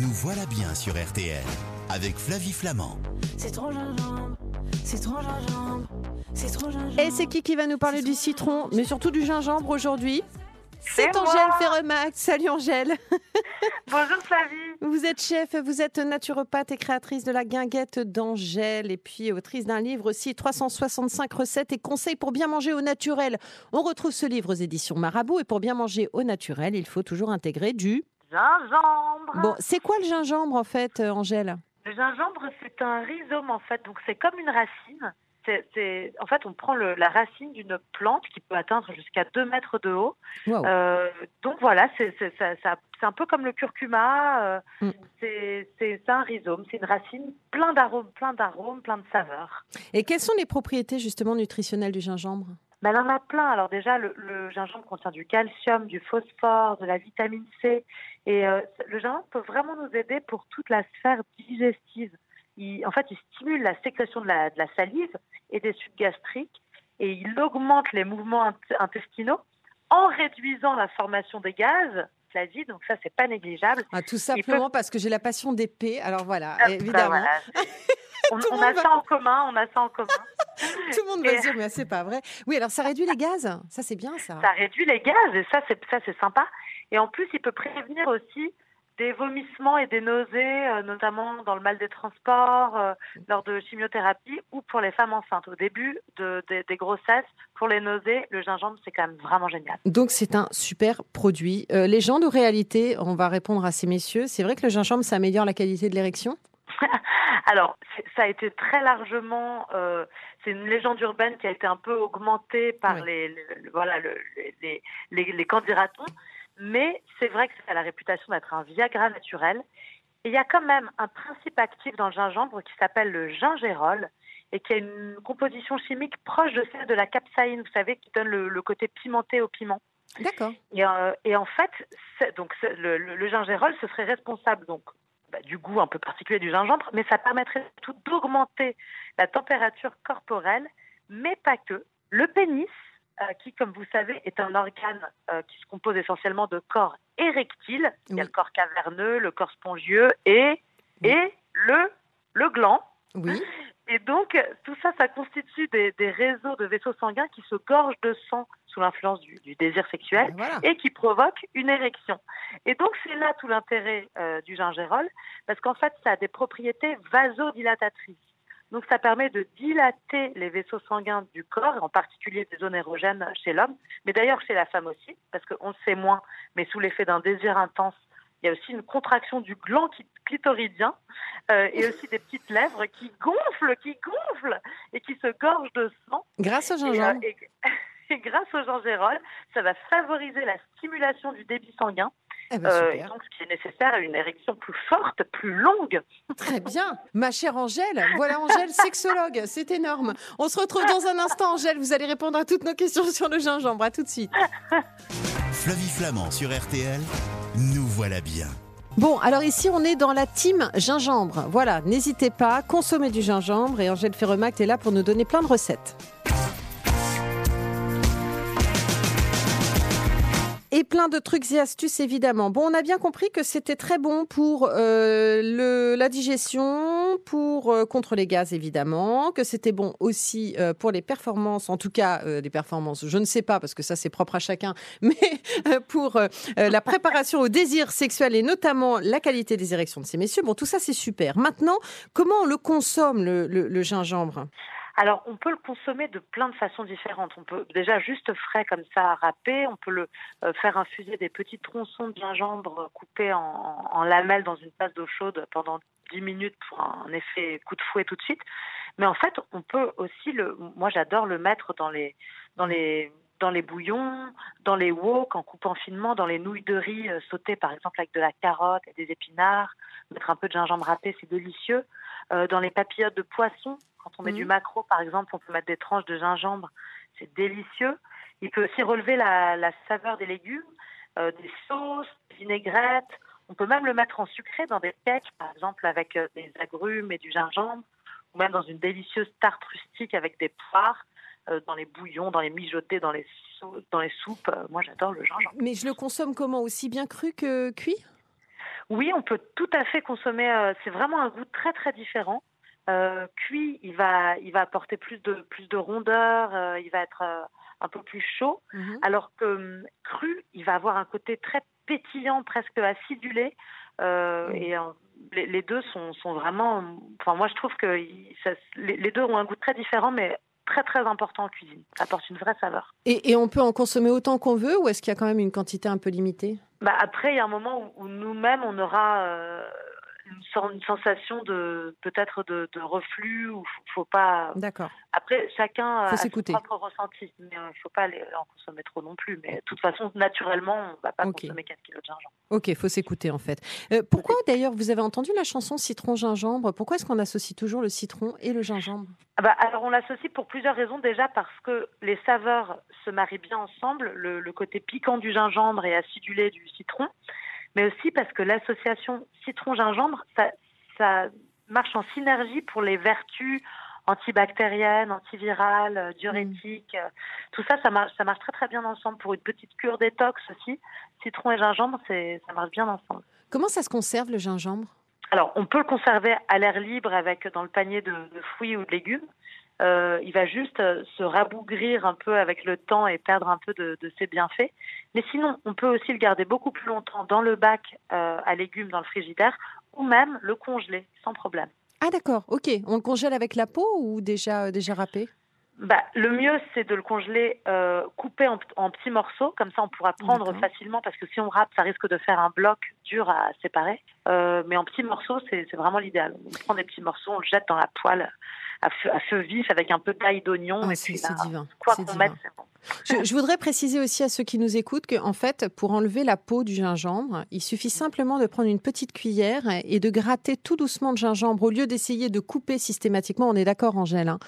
Nous voilà bien sur RTL avec Flavie Flamand. C'est trop gingembre, c'est trop gingembre, c'est trop gingembre. Et c'est qui qui va nous parler du citron, mais surtout du gingembre aujourd'hui C'est. Angèle Ferremax. Salut Angèle. Bonjour Flavie. Vous êtes chef, vous êtes naturopathe et créatrice de la guinguette d'Angèle et puis autrice d'un livre aussi 365 recettes et conseils pour bien manger au naturel. On retrouve ce livre aux éditions Marabout et pour bien manger au naturel, il faut toujours intégrer du... Gingembre. Bon, c'est quoi le gingembre en fait, euh, Angèle? Le gingembre, c'est un rhizome en fait, donc c'est comme une racine. C'est, c'est- en fait, on prend le- la racine d'une plante qui peut atteindre jusqu'à 2 mètres de haut. Wow. Euh, donc voilà, c'est, c'est, ça- ça- c'est un peu comme le curcuma. euh, Mm. c'est un rhizome, c'est une racine plein d'arômes, plein d'arômes, plein de saveurs. Et quelles sont les propriétés justement nutritionnelles du gingembre? Mais elle en a plein. Alors déjà, le, gingembre contient du calcium, du phosphore, de la vitamine C. Et euh, le gingembre peut vraiment nous aider pour toute la sphère digestive. Il- en fait, il stimule la sécrétion de la, salive et des sucs gastriques. Et il augmente les mouvements int- intestinaux en réduisant la formation des gaz, Flavie. Donc ça, c'est pas négligeable. ah, Tout simplement parce que j'ai la passion d'épée. Alors voilà, Ah, bah évidemment. voilà, on, a va- ça en commun, on a ça en commun. Tout le monde va se dire, mais c'est pas vrai. Oui, alors ça réduit les gaz. Ça, c'est bien ça. Ça réduit les gaz et ça c'est ça c'est sympa. Et en plus, il peut prévenir aussi des vomissements et des nausées, euh, notamment dans le mal des transports, euh, lors de chimiothérapie ou pour les femmes enceintes. Au début de, des- des grossesses, pour les nausées, le gingembre c'est quand même vraiment génial. Donc c'est un super produit. Euh, légende ou réalité On va répondre à ces messieurs. C'est vrai que le gingembre, ça améliore la qualité de l'érection? Alors, ça a été très largement, euh, c'est une légende urbaine qui a été un peu augmentée par Oui. les, les- le- voilà, le- les, les, les candidatons, mais c'est vrai que ça a la réputation d'être un Viagra naturel. Et il y a quand même un principe actif dans le gingembre qui s'appelle le gingérol et qui a une composition chimique proche de celle de la capsaïne, vous savez, qui donne le, le côté pimenté au piment. D'accord. Et, euh, et en fait, donc le, le, le gingérol, ce serait responsable donc bah, du goût un peu particulier du gingembre, mais ça permettrait tout d'augmenter la température corporelle, mais pas que. Le pénis, qui, comme vous savez, est un organe euh, qui se compose essentiellement de corps érectile. Il y a Oui. le corps caverneux, le corps spongieux et, Oui. et le, le gland. Oui. Et donc, tout ça, ça constitue des, des réseaux de vaisseaux sanguins qui se gorgent de sang sous l'influence du, du désir sexuel Voilà. et qui provoque une érection. Et donc c'est là tout l'intérêt euh, du gingérol, parce qu'en fait ça a des propriétés vasodilatatrices. Donc ça permet de dilater les vaisseaux sanguins du corps, en particulier des zones érogènes chez l'homme, mais d'ailleurs chez la femme aussi, parce qu'on le sait moins, mais sous l'effet d'un désir intense, il y a aussi une contraction du gland clitoridien euh, et aussi des petites lèvres qui gonflent, qui gonflent et qui se gorgent de sang. Grâce au Et, gingembre. euh, et- et grâce au gingérol, ça va favoriser la stimulation du débit sanguin, Eh ben, euh, et super. donc ce qui est nécessaire à une érection plus forte, plus longue. Très bien. Ma chère Angèle, voilà Angèle, sexologue. C'est énorme. On se retrouve dans un instant, Angèle. Vous allez répondre à toutes nos questions sur le gingembre. À tout de suite. Flavie Flamand sur RTL. Nous voilà bien. Bon, alors ici, on est dans la team gingembre. Voilà, n'hésitez pas, consommez du gingembre et Angèle Ferremact est là pour nous donner plein de recettes. Et plein de trucs et astuces, évidemment. Bon, on a bien compris que c'était très bon pour euh, le, la digestion, pour euh, contre les gaz, évidemment, que c'était bon aussi euh, pour les performances, en tout cas euh, les performances, je ne sais pas, parce que ça c'est propre à chacun, mais euh, pour euh, euh, la préparation au désir sexuel et notamment la qualité des érections de ces messieurs. Bon, tout ça c'est super. Maintenant, comment on le consomme, le, le- le gingembre? Alors on peut le consommer de plein de façons différentes. On peut déjà juste frais comme ça râper, on peut le euh, faire infuser des petits tronçons de gingembre coupés en, lamelles dans une tasse d'eau chaude pendant 10 minutes pour un effet coup de fouet tout de suite. Mais en fait, on peut aussi le moi j'adore le mettre dans les dans les dans les bouillons, dans les wok, en coupant finement, dans les nouilles de riz euh, sautées par exemple avec de la carotte et des épinards, mettre un peu de gingembre râpé, c'est délicieux. Euh, dans les papillotes de poisson, quand on met Mhm. du maquereau par exemple, on peut mettre des tranches de gingembre, c'est délicieux. Il peut aussi relever la, la saveur des légumes, euh, des sauces, des vinaigrettes. On peut même le mettre en sucré dans des cakes, par exemple avec euh, des agrumes et du gingembre, ou même dans une délicieuse tarte rustique avec des poires, euh, dans les bouillons, dans les mijotés, dans les, dans les soupes. Moi, j'adore le gingembre. Mais je le consomme comment Aussi bien cru que cuit? Oui, on peut tout à fait consommer. euh, c'est vraiment un goût très très différent. Euh, cuit, il va, il va apporter plus de plus de rondeur. euh, il va être euh, un peu plus chaud. Mhm. Alors que hum, cru, il va avoir un côté très pétillant, presque acidulé. Et les, les deux sont, sont vraiment. Enfin, moi, je trouve que ça- les, les deux ont un goût très différent, mais très très important en cuisine. Ça apporte une vraie saveur. Et, et on peut en consommer autant qu'on veut ou est-ce qu'il y a quand même une quantité un peu limitée? Bah après, il y a un moment où, où nous-mêmes, on aura euh, une, sen- une sensation de peut-être de, de reflux ou faut, pas. D'accord. Après, chacun Faut a son propre ressenti, mais il ne faut pas en consommer trop non plus. Mais de toute façon, naturellement, on ne va pas Ok. consommer 4 kilos de gingembre. Ok, faut s'écouter en fait. Euh, pourquoi d'ailleurs, vous avez entendu la chanson Citron-gingembre Pourquoi est-ce qu'on associe toujours le citron et le gingembre? Ah bah, alors on l'associe pour plusieurs raisons. Déjà parce que les saveurs se marient bien ensemble, le, le côté piquant du gingembre et acidulé du citron, mais aussi parce que l'association citron-gingembre, ça, ça marche en synergie pour les vertus antibactériennes, antivirales, euh, diurétiques. euh, Tout ça, ça marche, ça marche très très bien ensemble. Pour une petite cure détox aussi, citron et gingembre, ça marche bien ensemble. Comment ça se conserve le gingembre? Alors, on peut le conserver à l'air libre avec dans le panier de, de fruits ou de légumes. Euh, il va juste euh, se rabougrir un peu avec le temps et perdre un peu de, de ses bienfaits. Mais sinon, on peut aussi le garder beaucoup plus longtemps dans le bac euh, à légumes dans le frigidaire ou même le congeler sans problème. Ah d'accord, ok. On le congèle avec la peau ou déjà, euh, déjà râpé? Bah, le mieux, c'est de le congeler euh, coupé en, en petits morceaux. Comme ça, on pourra prendre facilement parce que si on râpe, ça risque de faire un bloc dur à séparer. Euh, mais en petits morceaux, c'est c'est vraiment l'idéal. On prend des petits morceaux, on le jette dans la poêle à feu, à feu vif avec un peu d'ail d'oignon. Ah, C'est divin. quoi c'est qu'on divin. mette, c'est bon. Je, je voudrais préciser aussi à ceux qui nous écoutent qu'en fait, pour enlever la peau du gingembre, il suffit simplement de prendre une petite cuillère et de gratter tout doucement le gingembre au lieu d'essayer de couper systématiquement. On est d'accord, Angèle hein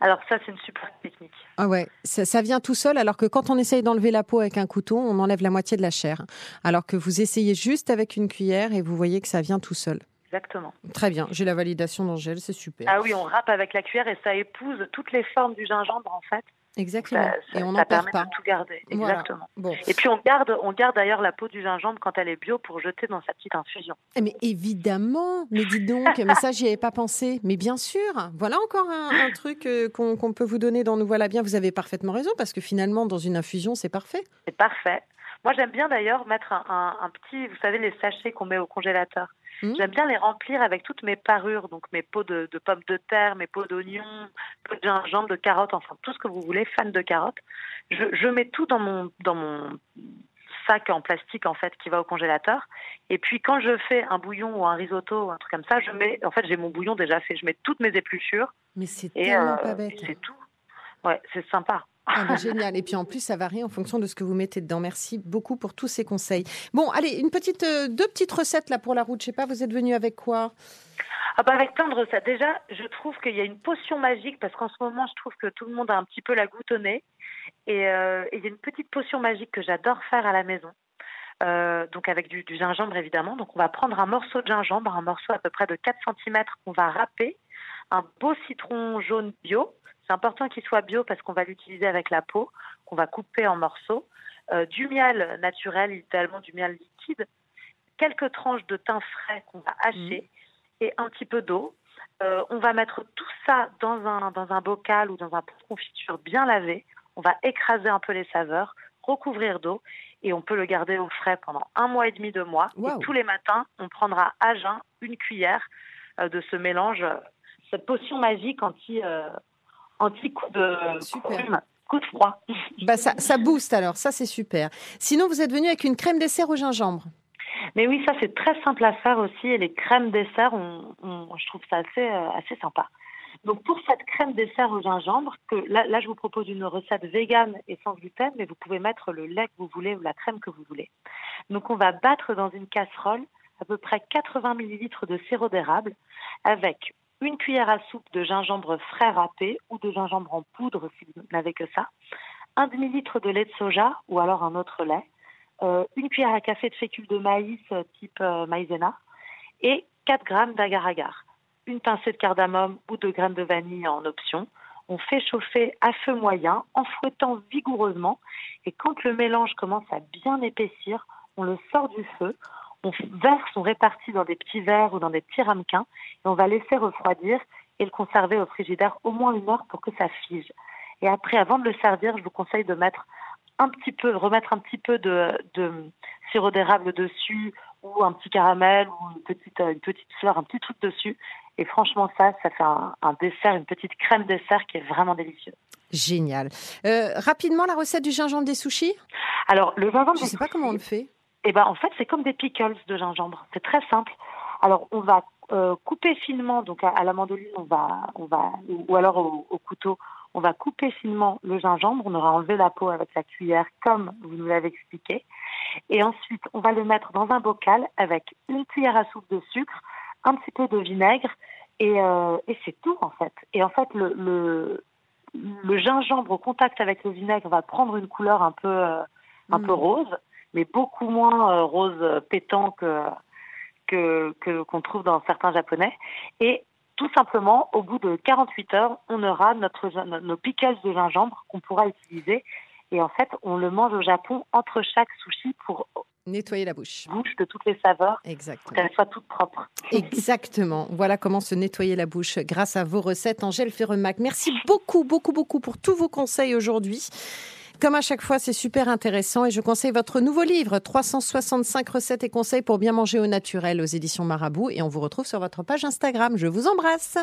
Alors ça, c'est une super technique. Ah ouais, ça, ça vient tout seul, alors que quand on essaye d'enlever la peau avec un couteau, on enlève la moitié de la chair. Alors que vous essayez juste avec une cuillère et vous voyez que ça vient tout seul. Exactement. Très bien, j'ai la validation d'Angèle, c'est super. Ah oui, on râpe avec la cuillère et ça épouse toutes les formes du gingembre en fait. Exactement. Ça, ça- et on ça n'en perd permet pas. de tout garder. Voilà. Exactement. Bon. Et puis on garde, on garde d'ailleurs la peau du gingembre quand elle est bio pour jeter dans sa petite infusion. Eh, Mais évidemment, mais dis donc, mais ça, j'y avais pas pensé. Mais bien sûr, voilà encore un, un truc euh, qu'on peut vous donner dans Nous voilà bien. Vous avez parfaitement raison, parce que finalement, dans une infusion, c'est parfait. C'est parfait. Moi, j'aime bien d'ailleurs mettre un, un- un petit, vous savez, les sachets qu'on met au congélateur. Mhm. J'aime bien les remplir avec toutes mes parures, donc mes pots de, de pommes de terre, mes pots d'oignons, pots de gingembre, de carottes, enfin tout ce que vous voulez, fan de carottes. Je, je mets tout dans mon, dans mon sac en plastique en fait qui va au congélateur. Et puis quand je fais un bouillon ou un risotto ou un truc comme ça, je mets, en fait, j'ai mon bouillon déjà fait. Je mets toutes mes épluchures Mais c'est tellement euh, pas bête. c'est tout. Ouais, c'est sympa. Ah génial. Et puis en plus, ça varie en fonction de ce que vous mettez dedans. Merci beaucoup pour tous ces conseils. Bon, allez, une petite, euh, deux petites recettes là pour la route. Je sais pas, vous êtes venu avec quoi? Ah bah avec plein de recettes. Déjà, je trouve qu'il y a une potion magique parce qu'en ce moment, je trouve que tout le monde a un petit peu la goutte euh, et il y a une petite potion magique que j'adore faire à la maison. Euh, donc avec du, du gingembre évidemment. Donc on va prendre un morceau de gingembre, un morceau à peu près de 4 cm qu'on va râper, un beau citron jaune bio. C'est important qu'il soit bio parce qu'on va l'utiliser avec la peau, qu'on va couper en morceaux, euh, du miel naturel, idéalement du miel liquide, quelques tranches de thym frais qu'on va hacher et un petit peu d'eau. Euh, on va mettre tout ça dans un, dans un bocal ou dans un pot de confiture bien lavé. On va écraser un peu les saveurs, recouvrir d'eau et on peut le garder au frais pendant un mois et demi, deux mois. Et tous les matins, on prendra à jeun une cuillère euh, de ce mélange, cette potion magique anti, euh, anti coup de Super. rhume, coup de froid. Bah ça, ça booste alors. Ça c'est super. Sinon, vous êtes venu avec une crème dessert au gingembre. Mais oui, ça c'est très simple à faire aussi. Et les crèmes dessert, on, on- je trouve ça assez, euh, assez sympa. Donc pour cette crème dessert au gingembre, que là, là je vous propose une recette végane et sans gluten, mais vous pouvez mettre le lait que vous voulez ou la crème que vous voulez. Donc on va battre dans une casserole à peu près 80 ml de sirop d'érable avec une cuillère à soupe de gingembre frais râpé ou de gingembre en poudre si vous n'avez que ça, un demi-litre de lait de soja ou alors un autre lait, euh, une cuillère à café de fécule de maïs euh, type euh, maïzena et 4 grammes d'agar-agar, une pincée de cardamome ou de graines de vanille en option. On fait chauffer à feu moyen en fouettant vigoureusement et quand le mélange commence à bien épaissir, on le sort du feu, on verse, on répartit dans des petits verres ou dans des petits ramequins et on va laisser refroidir et le conserver au frigidaire au moins une heure pour que ça fige. Et après, avant de le servir, je vous conseille de mettre un petit peu, remettre un petit peu de, de sirop d'érable dessus ou un petit caramel ou une petite, une petite fleur, un petit truc dessus. Et franchement, ça, ça fait un, un dessert, une petite crème dessert qui est vraiment délicieuse. Génial. Euh, rapidement, la recette du gingembre des sushis? Alors, le gingembre Je ne sais pas comment on le fait. Eh ben, en fait, c'est comme des pickles de gingembre. C'est très simple. Alors, on va euh, couper finement, donc à, à, la mandoline, on va, on va, ou alors au, au, couteau, on va couper finement le gingembre. On aura enlevé la peau avec la cuillère, comme vous nous l'avez expliqué. Et ensuite, on va le mettre dans un bocal avec une cuillère à soupe de sucre, un petit peu de vinaigre, et, euh, et c'est tout en fait. Et en fait, le, le, le, gingembre au contact avec le vinaigre va prendre une couleur un peu, euh, un mmh. peu rose, mais beaucoup moins euh, rose pétant que que qu'on trouve dans certains japonais. Et tout simplement, au bout de 48 heures, on aura notre, nos pickles de gingembre qu'on pourra utiliser. Et en fait, on le mange au Japon entre chaque sushi pour nettoyer la bouche. Bouche de toutes les saveurs. Exactement. Qu'elle soit toute propre. Exactement. Voilà comment se nettoyer la bouche grâce à vos recettes. Angèle Ferremac, merci beaucoup, beaucoup, beaucoup pour tous vos conseils aujourd'hui. Comme à chaque fois, c'est super intéressant et je conseille votre nouveau livre, 365 recettes et conseils pour bien manger au naturel aux éditions Marabout. Et on vous retrouve sur votre page Instagram. Je vous embrasse.